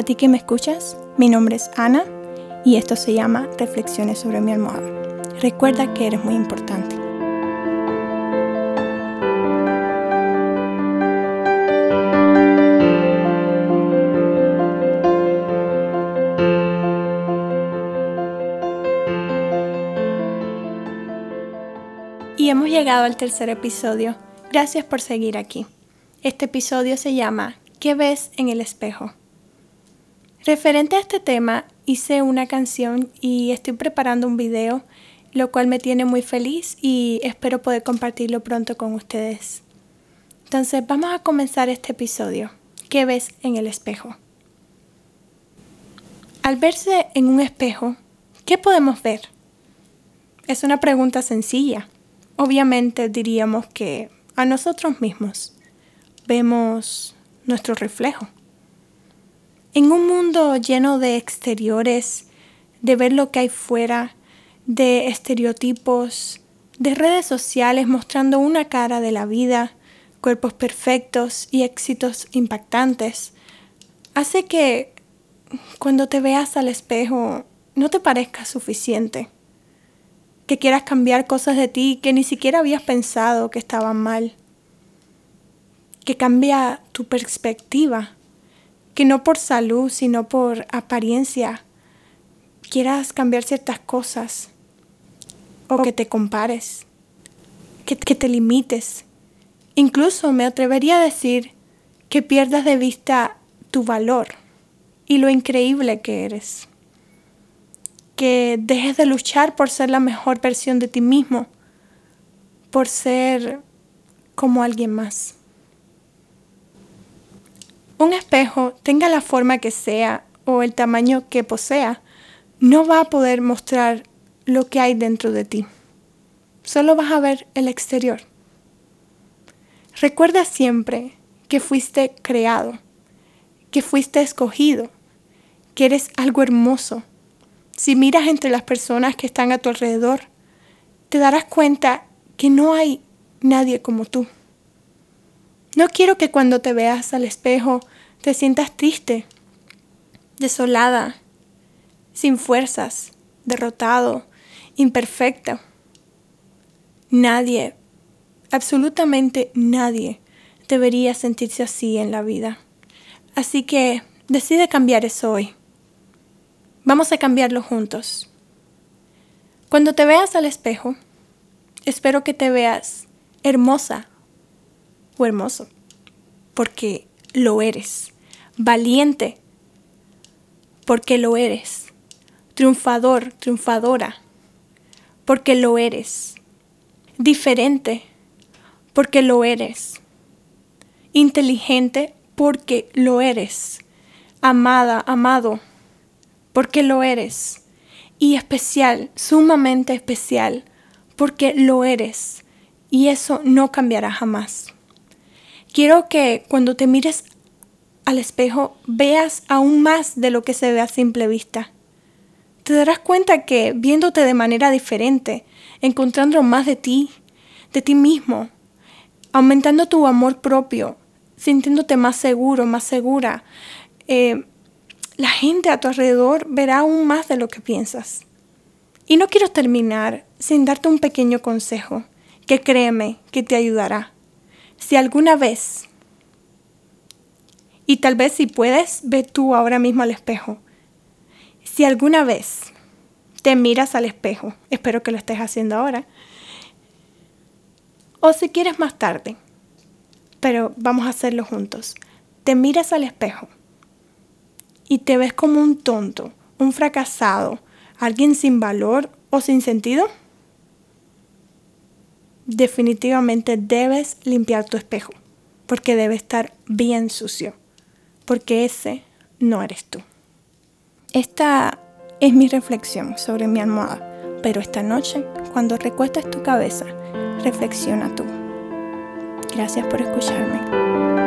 A ti que me escuchas, mi nombre es Ana y esto se llama Reflexiones sobre mi almohada. Recuerda que eres muy importante. Y hemos llegado al tercer episodio. Gracias por seguir aquí. Este episodio se llama ¿Qué ves en el espejo? Referente a este tema, hice una canción y estoy preparando un video, lo cual me tiene muy feliz y espero poder compartirlo pronto con ustedes. Entonces, vamos a comenzar este episodio. ¿Qué ves en el espejo? Al verse en un espejo, ¿qué podemos ver? Es una pregunta sencilla. Obviamente diríamos que a nosotros mismos vemos nuestro reflejo. En un mundo lleno de exteriores, de ver lo que hay fuera, de estereotipos, de redes sociales mostrando una cara de la vida, cuerpos perfectos y éxitos impactantes, hace que cuando te veas al espejo no te parezca suficiente, que quieras cambiar cosas de ti que ni siquiera habías pensado que estaban mal, que cambia tu perspectiva que no por salud, sino por apariencia quieras cambiar ciertas cosas o que te compares, que, que te limites. Incluso me atrevería a decir que pierdas de vista tu valor y lo increíble que eres. Que dejes de luchar por ser la mejor versión de ti mismo, por ser como alguien más. Un espejo, tenga la forma que sea o el tamaño que posea, no va a poder mostrar lo que hay dentro de ti. Solo vas a ver el exterior. Recuerda siempre que fuiste creado, que fuiste escogido, que eres algo hermoso. Si miras entre las personas que están a tu alrededor, te darás cuenta que no hay nadie como tú. No quiero que cuando te veas al espejo te sientas triste, desolada, sin fuerzas, derrotado, imperfecto. Nadie, absolutamente nadie, debería sentirse así en la vida. Así que decide cambiar eso hoy. Vamos a cambiarlo juntos. Cuando te veas al espejo, espero que te veas hermosa hermoso, porque lo eres. Valiente, porque lo eres. Triunfador, triunfadora, porque lo eres. Diferente, porque lo eres. Inteligente, porque lo eres. Amada, amado, porque lo eres. Y especial, sumamente especial, porque lo eres. Y eso no cambiará jamás. Quiero que cuando te mires al espejo veas aún más de lo que se ve a simple vista. Te darás cuenta que viéndote de manera diferente, encontrando más de ti, de ti mismo, aumentando tu amor propio, sintiéndote más seguro, más segura, eh, la gente a tu alrededor verá aún más de lo que piensas. Y no quiero terminar sin darte un pequeño consejo que créeme que te ayudará. Si alguna vez, y tal vez si puedes, ve tú ahora mismo al espejo. Si alguna vez te miras al espejo, espero que lo estés haciendo ahora, o si quieres más tarde, pero vamos a hacerlo juntos. Te miras al espejo y te ves como un tonto, un fracasado, alguien sin valor o sin sentido definitivamente debes limpiar tu espejo, porque debe estar bien sucio, porque ese no eres tú. Esta es mi reflexión sobre mi almohada, pero esta noche, cuando recuestes tu cabeza, reflexiona tú. Gracias por escucharme.